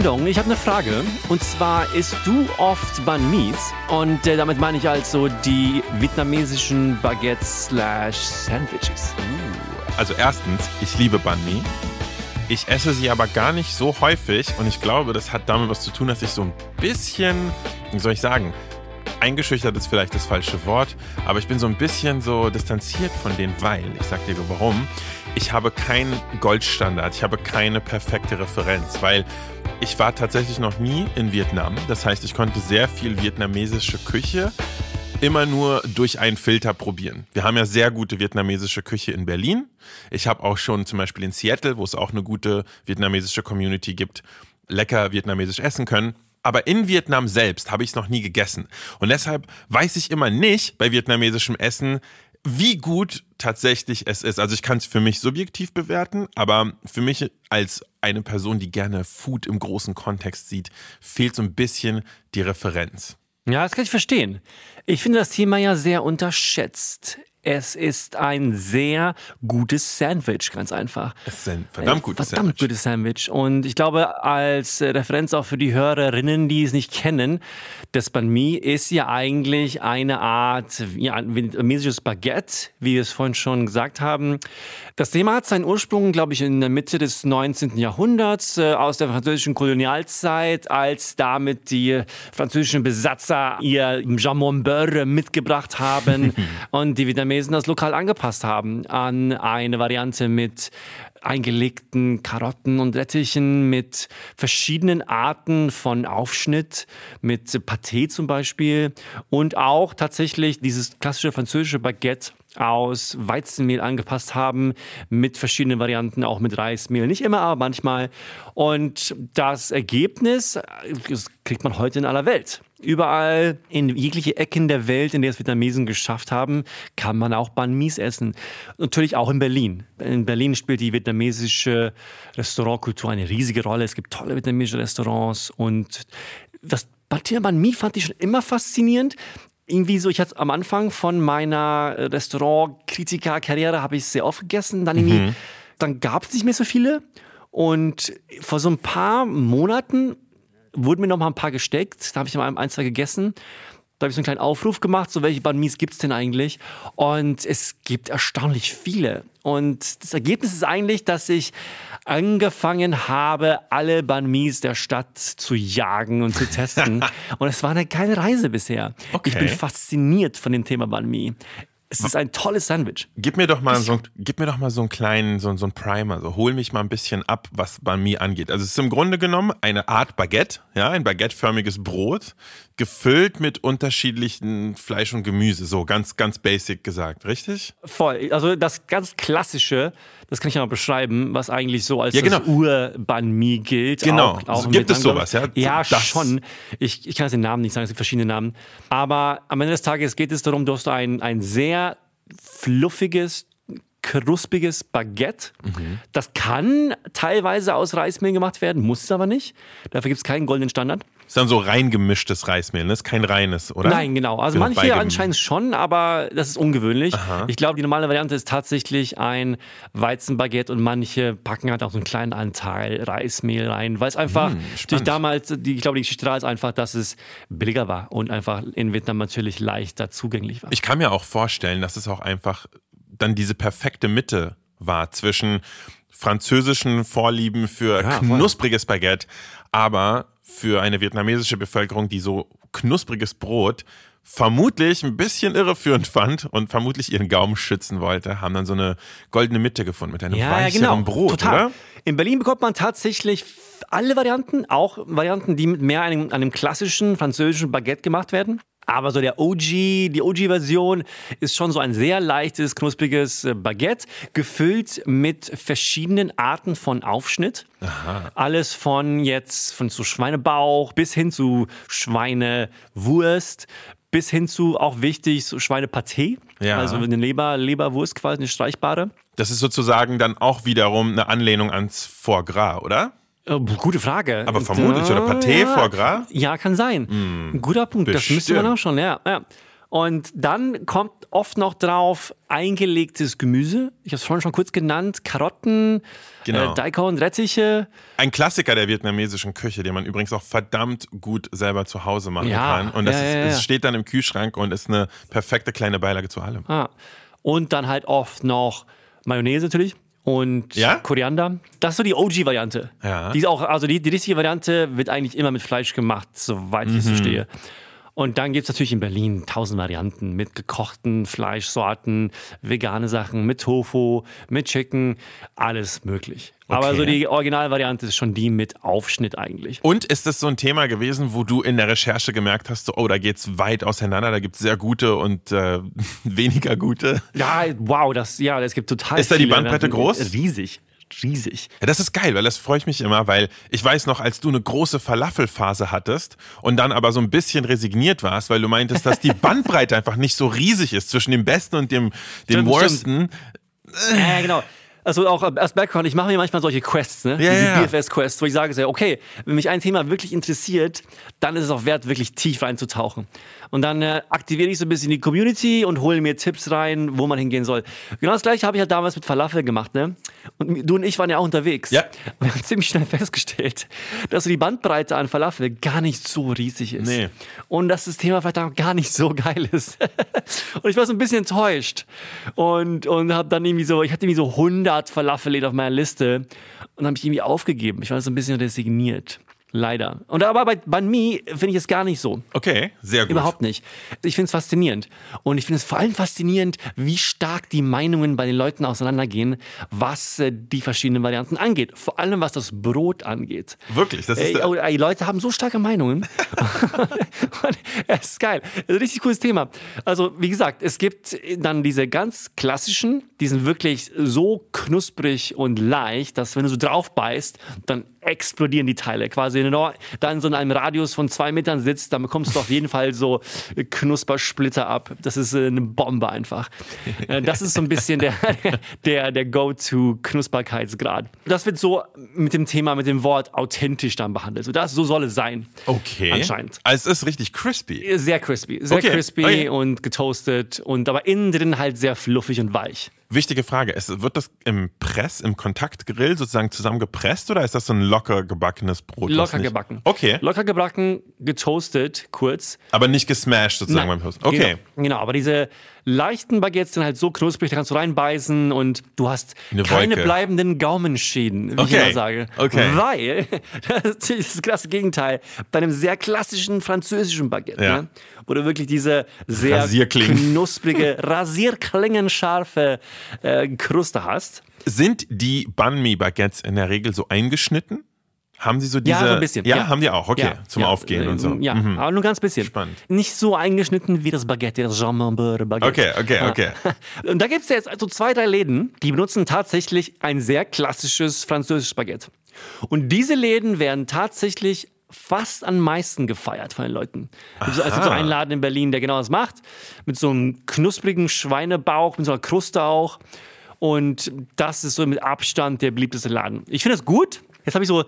Andong, ich habe eine Frage. Und zwar isst du oft Banh Mis? Und äh, damit meine ich also die vietnamesischen Baguettes slash Sandwiches. Uh, also erstens, ich liebe Banh Mi. Ich esse sie aber gar nicht so häufig und ich glaube, das hat damit was zu tun, dass ich so ein bisschen, wie soll ich sagen, eingeschüchtert ist vielleicht das falsche Wort, aber ich bin so ein bisschen so distanziert von denen, weil, ich sag dir warum, ich habe keinen Goldstandard, ich habe keine perfekte Referenz, weil ich war tatsächlich noch nie in Vietnam. Das heißt, ich konnte sehr viel vietnamesische Küche immer nur durch einen Filter probieren. Wir haben ja sehr gute vietnamesische Küche in Berlin. Ich habe auch schon zum Beispiel in Seattle, wo es auch eine gute vietnamesische Community gibt, lecker vietnamesisch essen können. Aber in Vietnam selbst habe ich es noch nie gegessen. Und deshalb weiß ich immer nicht bei vietnamesischem Essen, wie gut tatsächlich es ist. Also ich kann es für mich subjektiv bewerten, aber für mich als eine Person, die gerne Food im großen Kontext sieht, fehlt so ein bisschen die Referenz. Ja, das kann ich verstehen. Ich finde das Thema ja sehr unterschätzt. Es ist ein sehr gutes Sandwich, ganz einfach. Es ist ein verdammt gutes verdammt Sandwich. gutes Sandwich. Und ich glaube, als Referenz auch für die Hörerinnen, die es nicht kennen, das Banh Mi ist ja eigentlich eine Art ja, ein vietnamesisches Baguette, wie wir es vorhin schon gesagt haben. Das Thema hat seinen Ursprung, glaube ich, in der Mitte des 19. Jahrhunderts äh, aus der französischen Kolonialzeit, als damit die französischen Besatzer ihr Jamon Beurre mitgebracht haben und die Vietnamesen das lokal angepasst haben an eine Variante mit eingelegten Karotten und Rettichen mit verschiedenen Arten von Aufschnitt, mit Pâté zum Beispiel und auch tatsächlich dieses klassische französische Baguette aus Weizenmehl angepasst haben, mit verschiedenen Varianten, auch mit Reismehl. Nicht immer, aber manchmal. Und das Ergebnis das kriegt man heute in aller Welt. Überall in jegliche Ecken der Welt, in der es Vietnamesen geschafft haben, kann man auch Banh Mies essen. Natürlich auch in Berlin. In Berlin spielt die vietnamesische Restaurantkultur eine riesige Rolle. Es gibt tolle vietnamesische Restaurants und das Banh Mi fand ich schon immer faszinierend irgendwie so, ich hatte am Anfang von meiner Restaurantkritiker-Karriere habe ich sehr oft gegessen, dann irgendwie, mhm. dann gab es nicht mehr so viele und vor so ein paar Monaten wurden mir noch mal ein paar gesteckt, da habe ich mal ein, zwei gegessen. Da habe ich so einen kleinen Aufruf gemacht, so welche Banh Mies gibt es denn eigentlich? Und es gibt erstaunlich viele. Und das Ergebnis ist eigentlich, dass ich angefangen habe, alle Banh Mies der Stadt zu jagen und zu testen. und es war eine geile Reise bisher. Okay. Ich bin fasziniert von dem Thema Banh Mi. Es ist ein tolles Sandwich. Gib mir doch mal so, gib mir doch mal so einen kleinen, so, so einen Primer. So, hol mich mal ein bisschen ab, was Banh Mi angeht. Also es ist im Grunde genommen eine Art Baguette, ja, ein baguetteförmiges Brot, gefüllt mit unterschiedlichen Fleisch und Gemüse. So ganz, ganz basic gesagt, richtig? Voll. Also das ganz klassische, das kann ich ja mal beschreiben, was eigentlich so als ja, genau. Ur-Banh Mi gilt. Genau. Auch, auch gibt es sowas, ja? Ja, das. schon. Ich, ich kann jetzt den Namen nicht sagen, es gibt verschiedene Namen. Aber am Ende des Tages geht es darum, dass du ein, ein sehr fluffiges, kruspiges Baguette. Mhm. Das kann teilweise aus Reismehl gemacht werden, muss es aber nicht. Dafür gibt es keinen goldenen Standard. Ist dann so reingemischtes Reismehl, ne? Ist kein reines, oder? Nein, genau. Also genau, manche anscheinend schon, aber das ist ungewöhnlich. Aha. Ich glaube, die normale Variante ist tatsächlich ein Weizenbaguette und manche packen halt auch so einen kleinen Anteil Reismehl rein, weil es einfach hm, durch damals, die, ich glaube, die Geschichte da ist einfach, dass es billiger war und einfach in Vietnam natürlich leichter zugänglich war. Ich kann mir auch vorstellen, dass es auch einfach dann diese perfekte Mitte war zwischen französischen Vorlieben für ja, knuspriges Baguette, aber für eine vietnamesische Bevölkerung, die so knuspriges Brot vermutlich ein bisschen irreführend fand und vermutlich ihren Gaumen schützen wollte, haben dann so eine goldene Mitte gefunden mit einem ja, weicheren genau. Brot, Total. oder? In Berlin bekommt man tatsächlich alle Varianten, auch Varianten, die mit mehr einem, einem klassischen französischen Baguette gemacht werden. Aber so der OG, die OG-Version ist schon so ein sehr leichtes, knuspriges äh, Baguette, gefüllt mit verschiedenen Arten von Aufschnitt. Aha. Alles von jetzt von zu Schweinebauch bis hin zu Schweinewurst, bis hin zu auch wichtig so Schweinepaté. Ja. Also eine Leber, Leberwurst quasi, eine streichbare. Das ist sozusagen dann auch wiederum eine Anlehnung ans Foie Gras, oder? Äh, gute Frage. Aber vermutlich, oder Paté, ja, Foie Gras? Ja, kann sein. Mm, Guter Punkt, bestimmt. das müsste man auch schon, ja. ja. Und dann kommt oft noch drauf eingelegtes Gemüse. Ich habe es vorhin schon kurz genannt. Karotten, genau. äh, Daikon, Rettiche. Ein Klassiker der vietnamesischen Küche, den man übrigens auch verdammt gut selber zu Hause machen ja. kann. Und das ja, ist, es steht dann im Kühlschrank und ist eine perfekte kleine Beilage zu allem. Ah. Und dann halt oft noch Mayonnaise natürlich und ja? Koriander. Das ist so die OG-Variante. Ja. Die ist auch, also die, die richtige Variante wird eigentlich immer mit Fleisch gemacht, soweit ich es mhm. verstehe. Und dann gibt es natürlich in Berlin tausend Varianten mit gekochten Fleischsorten, vegane Sachen, mit Tofu, mit Chicken, alles möglich. Okay. Aber so die Originalvariante ist schon die mit Aufschnitt eigentlich. Und ist das so ein Thema gewesen, wo du in der Recherche gemerkt hast, so, oh, da geht es weit auseinander, da gibt es sehr gute und äh, weniger gute? Ja, wow, das, ja, es gibt total Ist da die Bandbreite groß? Riesig riesig. Ja, das ist geil, weil das freue ich mich immer, weil ich weiß noch, als du eine große Falafelphase hattest und dann aber so ein bisschen resigniert warst, weil du meintest, dass die Bandbreite einfach nicht so riesig ist zwischen dem Besten und dem, dem Worsten. Ja, genau also auch als Background, ich mache mir manchmal solche Quests, ne? Ja, Diese ja. BFS-Quests, wo ich sage, okay, wenn mich ein Thema wirklich interessiert, dann ist es auch wert, wirklich tief reinzutauchen. Und dann äh, aktiviere ich so ein bisschen die Community und hole mir Tipps rein, wo man hingehen soll. Genau das gleiche habe ich halt damals mit Falafel gemacht, ne? Und du und ich waren ja auch unterwegs. Ja. Wir haben ziemlich schnell festgestellt, dass so die Bandbreite an Falafel gar nicht so riesig ist. Nee. Und dass das Thema vielleicht auch gar nicht so geil ist. und ich war so ein bisschen enttäuscht. Und, und habe dann irgendwie so, ich hatte irgendwie so 100 Falafelläden auf meiner Liste und habe ich irgendwie aufgegeben. Ich war so ein bisschen resigniert. Leider. Und aber bei Banh Mi finde ich es gar nicht so. Okay, sehr gut. Überhaupt nicht. Ich finde es faszinierend. Und ich finde es vor allem faszinierend, wie stark die Meinungen bei den Leuten auseinandergehen, was äh, die verschiedenen Varianten angeht. Vor allem, was das Brot angeht. Wirklich? Das ist äh, oh, die Leute haben so starke Meinungen. es ist geil. Ein richtig cooles Thema. Also, wie gesagt, es gibt dann diese ganz klassischen, die sind wirklich so knusprig und leicht, dass wenn du so drauf beißt, dann explodieren die Teile. Quasi dann so in einem Radius von zwei Metern sitzt, dann bekommst du auf jeden Fall so Knuspersplitter ab. Das ist äh, eine Bombe einfach. Äh, das ist so ein bisschen der, der, der Go-To-Knusperkeitsgrad. Das wird so mit dem Thema, mit dem Wort authentisch dann behandelt. So, das, so soll es sein. Okay. Anscheinend. Also es ist richtig crispy. Sehr crispy. Sehr okay. crispy okay. und getoastet und aber innen drin halt sehr fluffig und weich. Wichtige Frage. Es, wird das im Press, im Kontaktgrill sozusagen zusammengepresst oder ist das so ein locker gebackenes Brot? Locker gebacken. Okay. Locker gebacken, getoastet, kurz. Aber nicht gesmashed sozusagen Nein. beim Toast. Okay. Genau, genau, aber diese leichten Baguettes sind halt so knusprig, da kannst du reinbeißen und du hast Eine keine bleibenden Gaumenschäden, wie okay. ich immer sage. Okay. Weil, das ist das krasse Gegenteil, bei einem sehr klassischen französischen Baguette, ja. ne, wo du wirklich diese sehr knusprige, rasierklingenscharfe äh, Kruste hast. Sind die Banh Mi Baguettes in der Regel so eingeschnitten? Haben Sie so diese? Ja, so ein bisschen. Ja, ja. haben die auch. Okay, ja, zum ja, Aufgehen und so. Ja, mhm. aber nur ganz bisschen. Spannend. Nicht so eingeschnitten wie das Baguette, das Jean Baguette. Okay, okay, okay. Und da gibt es jetzt also zwei, drei Läden, die benutzen tatsächlich ein sehr klassisches französisches Baguette. Und diese Läden werden tatsächlich fast am meisten gefeiert von den Leuten. Also, es gibt so einen Laden in Berlin, der genau das macht, mit so einem knusprigen Schweinebauch, mit so einer Kruste auch. Und das ist so mit Abstand der beliebteste Laden. Ich finde das gut. Jetzt habe ich so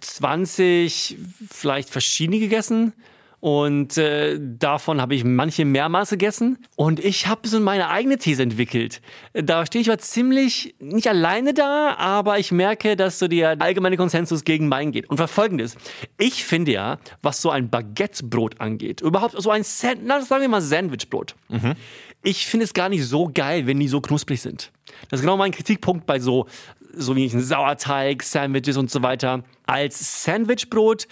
20 vielleicht verschiedene gegessen. Und äh, davon habe ich manche mehrmals gegessen. Und ich habe so meine eigene These entwickelt. Da stehe ich aber ziemlich nicht alleine da, aber ich merke, dass so der allgemeine Konsensus gegen meinen geht. Und war folgendes. Ich finde ja, was so ein Baguettebrot angeht, überhaupt so ein, San na, sagen wir mal Sandwichbrot. Mhm. Ich finde es gar nicht so geil, wenn die so knusprig sind. Das ist genau mein Kritikpunkt bei so so wie ein Sauerteig, Sandwiches und so weiter, als Sandwichbrot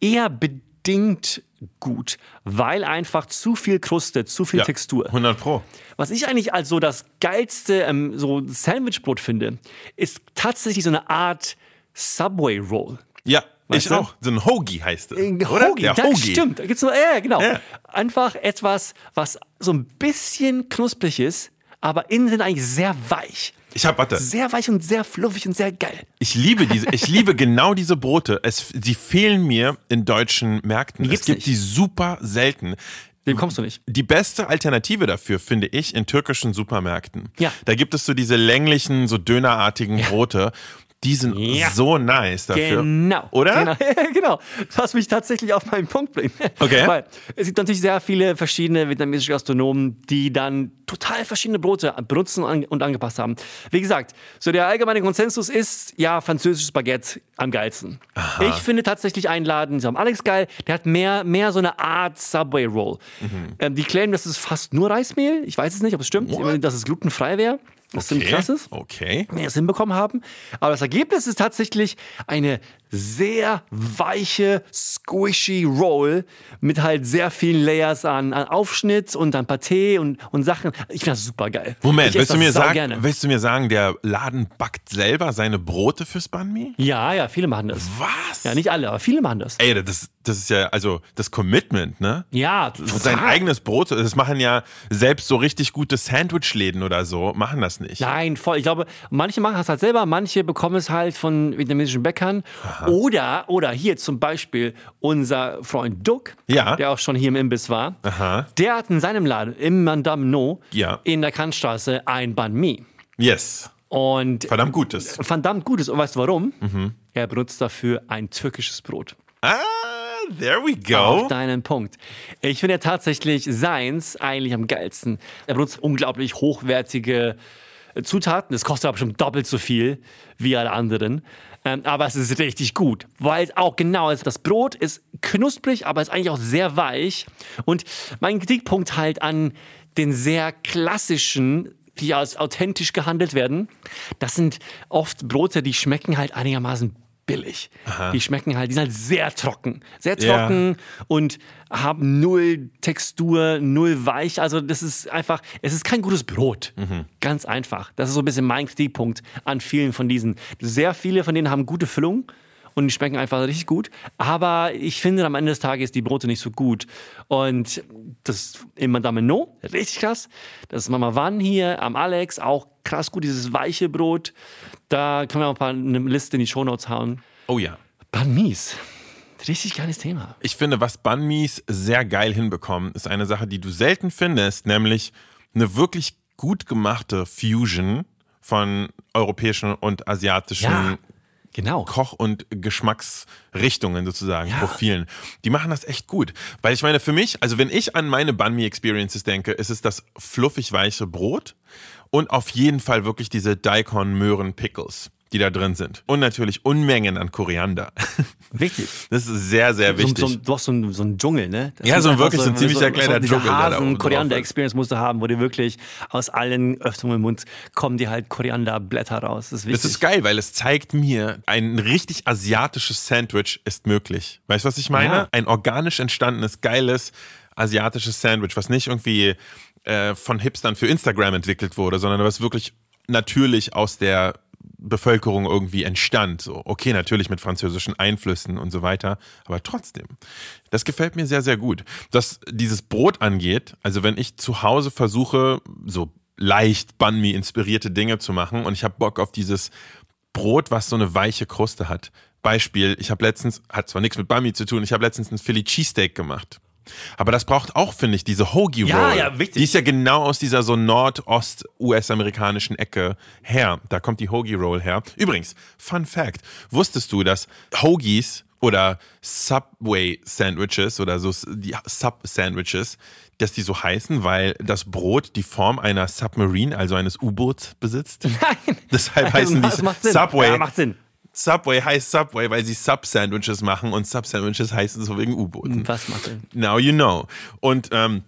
eher bedingt gut, weil einfach zu viel Kruste, zu viel ja, Textur. 100 Pro. Was ich eigentlich als so das geilste ähm, so Sandwichbrot finde, ist tatsächlich so eine Art Subway Roll. Ja. Ich du? auch. So ein Hoagie heißt es. Äh, Oder? Hoagie, Der das Hoagie. stimmt. Da gibt's so, ja, genau. Ja. Einfach etwas, was so ein bisschen knusprig ist, aber innen sind eigentlich sehr weich. Ich hab, warte. Sehr weich und sehr fluffig und sehr geil. Ich liebe diese, ich liebe genau diese Brote. Es, sie fehlen mir in deutschen Märkten. Es gibt nicht. die super selten. Dem kommst du nicht. Die beste Alternative dafür finde ich in türkischen Supermärkten. Ja. Da gibt es so diese länglichen, so dönerartigen Brote. Die sind Ja. so nice dafür. Genau. Oder? Genau. genau. Was mich tatsächlich auf meinen Punkt bringt. Okay. Weil es gibt natürlich sehr viele verschiedene vietnamesische Gastronomen, die dann total verschiedene Brote benutzen und angepasst haben. Wie gesagt, so der allgemeine Konsensus ist, ja, französisches Baguette am geilsten. Ich finde tatsächlich einladen, sie haben Alex geil, der hat mehr, mehr so eine Art Subway Roll. Ähm, die claimen, das ist fast nur Reismehl. Ich weiß es nicht, ob es stimmt, What? dass es glutenfrei wäre. Was ziemlich krass ist Okay. wir es hinbekommen haben. Aber das Ergebnis ist tatsächlich eine sehr weiche, squishy Roll mit halt sehr vielen Layers an, an Aufschnitt und an Paté und, und Sachen. Ich finde das super geil. Moment, willst du, das mir sagen, saugerne. willst du mir sagen, der Laden backt selber seine Brote fürs Banh Mi? Ja, ja, viele machen das. Was? Ja, nicht alle, aber viele machen das. Ey, das, das ist ja, also das Commitment, ne? Ja, total. Sein eigenes Brot, das machen ja selbst so richtig gute Sandwich-Läden oder so, machen das nicht. Nein, voll. Ich glaube, manche machen es halt selber, manche bekommen es halt von vietnamesischen Bäckern. Oder, oder hier zum Beispiel unser Freund Duck, Ja. der auch schon hier im Imbiss war. Aha. Der hat in seinem Laden im Mandam No Ja. in der Kantstraße ein Banh Mi. Yes. Und Verdammt gutes. verdammt gutes. Und weißt du warum? Er benutzt dafür ein türkisches Brot. Ah, there we Auf go. deinen Punkt. Ich finde ja tatsächlich seins eigentlich am geilsten. Er benutzt unglaublich hochwertige Zutaten. Das kostet aber schon doppelt so viel wie alle anderen. Ähm, aber es ist richtig gut, weil es auch genau ist. Das Brot ist knusprig, aber ist eigentlich auch sehr weich. Und mein Kritikpunkt halt an den sehr klassischen die als authentisch gehandelt werden, das sind oft Brote, die schmecken halt einigermaßen billig. Die schmecken halt, die sind halt sehr trocken. Sehr trocken und haben null Textur, null weich. Also das ist einfach, es ist kein gutes Brot. Ganz einfach. Das ist so ein bisschen mein Kritikpunkt an vielen von diesen. Sehr viele von denen haben gute Füllung und die schmecken einfach richtig gut. Aber ich finde am Ende des Tages die Brote nicht so gut. Und das im Madame No, richtig krass. Das ist Mama Wann hier am Alex, auch krass gut, dieses weiche Brot. Da können wir auch ein paar eine Liste in die Shownotes hauen. Oh ja. Banh. Richtig geiles Thema. Ich finde, was Banh sehr geil hinbekommen, ist eine Sache, die du selten findest, nämlich eine wirklich gut gemachte Fusion von europäischen und asiatischen Ja, genau. Koch- und Geschmacksrichtungen sozusagen, Ja. Profilen. Die machen das echt gut. Weil ich meine, für mich, also wenn ich an meine Banh Mi Experiences denke, ist es das fluffig weiche Brot und auf jeden Fall wirklich diese Daikon Möhren Pickles, die da drin sind. Und natürlich Unmengen an Koriander. Wichtig. Das ist sehr, sehr So, wichtig. so, du hast so einen, so einen Dschungel, ne? Das Ja, so wirklich so ein ziemlicher kleiner Dschungel, der da oben Hasen drauf Koriander ist. Experience musst du haben, wo dir wirklich aus allen Öffnungen im Mund kommen dir halt Korianderblätter raus. Das ist wichtig. Das ist geil, weil es zeigt mir, ein richtig asiatisches Sandwich ist möglich. Weißt du, was ich meine? Ja. Ein organisch entstandenes, geiles asiatisches Sandwich, was nicht irgendwie äh, von Hipstern für Instagram entwickelt wurde, sondern was wirklich natürlich aus der Bevölkerung irgendwie entstand. So, okay, natürlich mit französischen Einflüssen und so weiter, aber trotzdem. Das gefällt mir sehr, sehr gut. Was dieses Brot angeht, also wenn ich zu Hause versuche, so leicht Banh Mi inspirierte Dinge zu machen und ich habe Bock auf dieses Brot, was so eine weiche Kruste hat. Beispiel, ich habe letztens, hat zwar nichts mit Banh Mi zu tun, ich habe letztens ein Philly Cheesesteak gemacht. Aber das braucht auch, finde ich, diese Hoagie Roll. Ja, ja, wichtig. Die ist ja genau aus dieser so Nordost-US-amerikanischen Ecke her. Da kommt die Hoagie Roll her. Übrigens, Fun Fact: Wusstest du, dass Hoagies oder Subway Sandwiches oder so die Sub Sandwiches, dass die so heißen, weil das Brot die Form einer Submarine, also eines U-Boots besitzt? Nein. Deshalb heißen die. Subway. Ja, macht Sinn. Subway heißt Subway, weil sie Sub-Sandwiches machen und Sub-Sandwiches heißen so wegen U-Booten. Was macht Sinn? Now you know. Und ähm,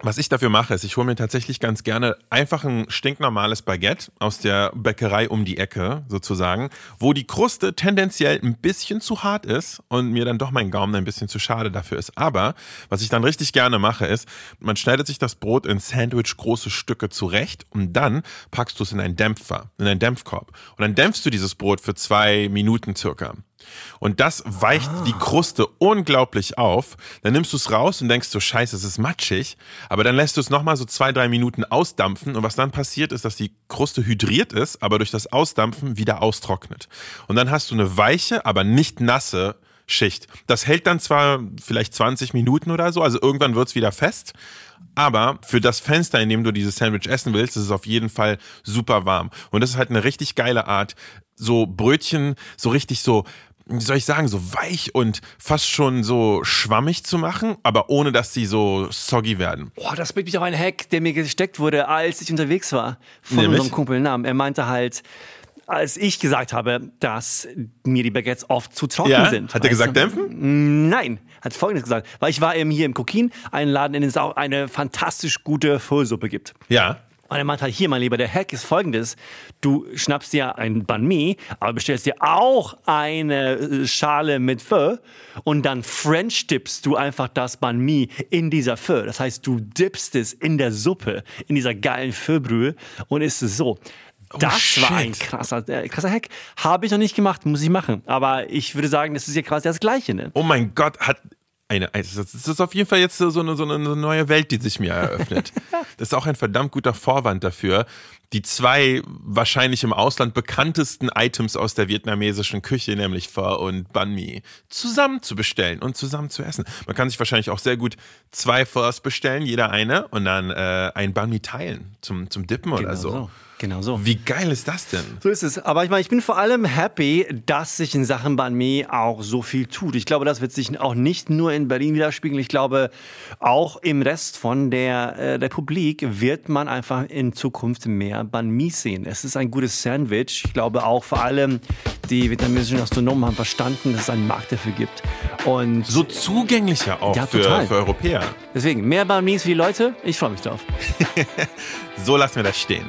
was ich dafür mache, ist, ich hole mir tatsächlich ganz gerne einfach ein stinknormales Baguette aus der Bäckerei um die Ecke, sozusagen, wo die Kruste tendenziell ein bisschen zu hart ist und mir dann doch mein Gaumen ein bisschen zu schade dafür ist. Aber was ich dann richtig gerne mache, ist, man schneidet sich das Brot in Sandwich große Stücke zurecht und dann packst du es in einen Dämpfer, in einen Dämpfkorb. Und dann dämpfst du dieses Brot für zwei Minuten circa. Und das weicht ah. die Kruste unglaublich auf. Dann nimmst du es raus und denkst so, scheiße, es ist matschig. Aber dann lässt du es nochmal so zwei, drei Minuten ausdampfen. Und was dann passiert, ist, dass die Kruste hydriert ist, aber durch das Ausdampfen wieder austrocknet. Und dann hast du eine weiche, aber nicht nasse Schicht. Das hält dann zwar vielleicht 20 Minuten oder so, also irgendwann wird es wieder fest. Aber für das Fenster, in dem du dieses Sandwich essen willst, ist es auf jeden Fall super warm. Und das ist halt eine richtig geile Art, so Brötchen so richtig so wie soll ich sagen, so weich und fast schon so schwammig zu machen, aber ohne dass sie so soggy werden. Boah, das bringt mich auf einen Hack, der mir gesteckt wurde, als ich unterwegs war von Nämlich? unserem Kumpel Nam. Er meinte halt, als ich gesagt habe, dass mir die Baguettes oft zu trocken ja? sind. Hat er gesagt, du? dämpfen? Nein, hat Folgendes gesagt. Weil ich war eben hier im Kokin, einen Laden, in dem es auch eine fantastisch gute Pho-Suppe gibt. Ja. Und er meint halt, hier, mein Lieber, der Hack ist folgendes. Du schnappst dir ein Banh Mi, aber bestellst dir auch eine äh, Schale mit Pho und dann French dippst du einfach das Banh Mi in dieser Pho. Das heißt, du dippst es in der Suppe, in dieser geilen Pho-Brühe und isst es so. Oh, das shit. war ein krasser, äh, krasser Hack. Habe ich noch nicht gemacht, muss ich machen. Aber ich würde sagen, das ist ja quasi das Gleiche. Ne? Oh mein Gott, hat eine, das ist auf jeden Fall jetzt so eine, so eine neue Welt, die sich mir eröffnet. das ist auch ein verdammt guter Vorwand dafür, die zwei wahrscheinlich im Ausland bekanntesten Items aus der vietnamesischen Küche, nämlich Pho und Banh Mi, zusammen zu bestellen und zusammen zu essen. Man kann sich wahrscheinlich auch sehr gut zwei Phos bestellen, jeder eine, und dann äh, ein Banh Mi teilen zum, zum Dippen genau oder so. so. Genau so. Wie geil ist das denn? So ist es. Aber ich meine, ich bin vor allem happy, dass sich in Sachen Banh Mi auch so viel tut. Ich glaube, das wird sich auch nicht nur in Berlin widerspiegeln. Ich glaube, auch im Rest von der äh, Republik wird man einfach in Zukunft mehr Banh Mi sehen. Es ist ein gutes Sandwich. Ich glaube auch vor allem die vietnamesischen Astronomen haben verstanden, dass es einen Markt dafür gibt. Und so zugänglicher auch ja, für, für, Europäer. Deswegen mehr Banh Mis für die Leute. Ich freue mich drauf. so lassen wir das stehen.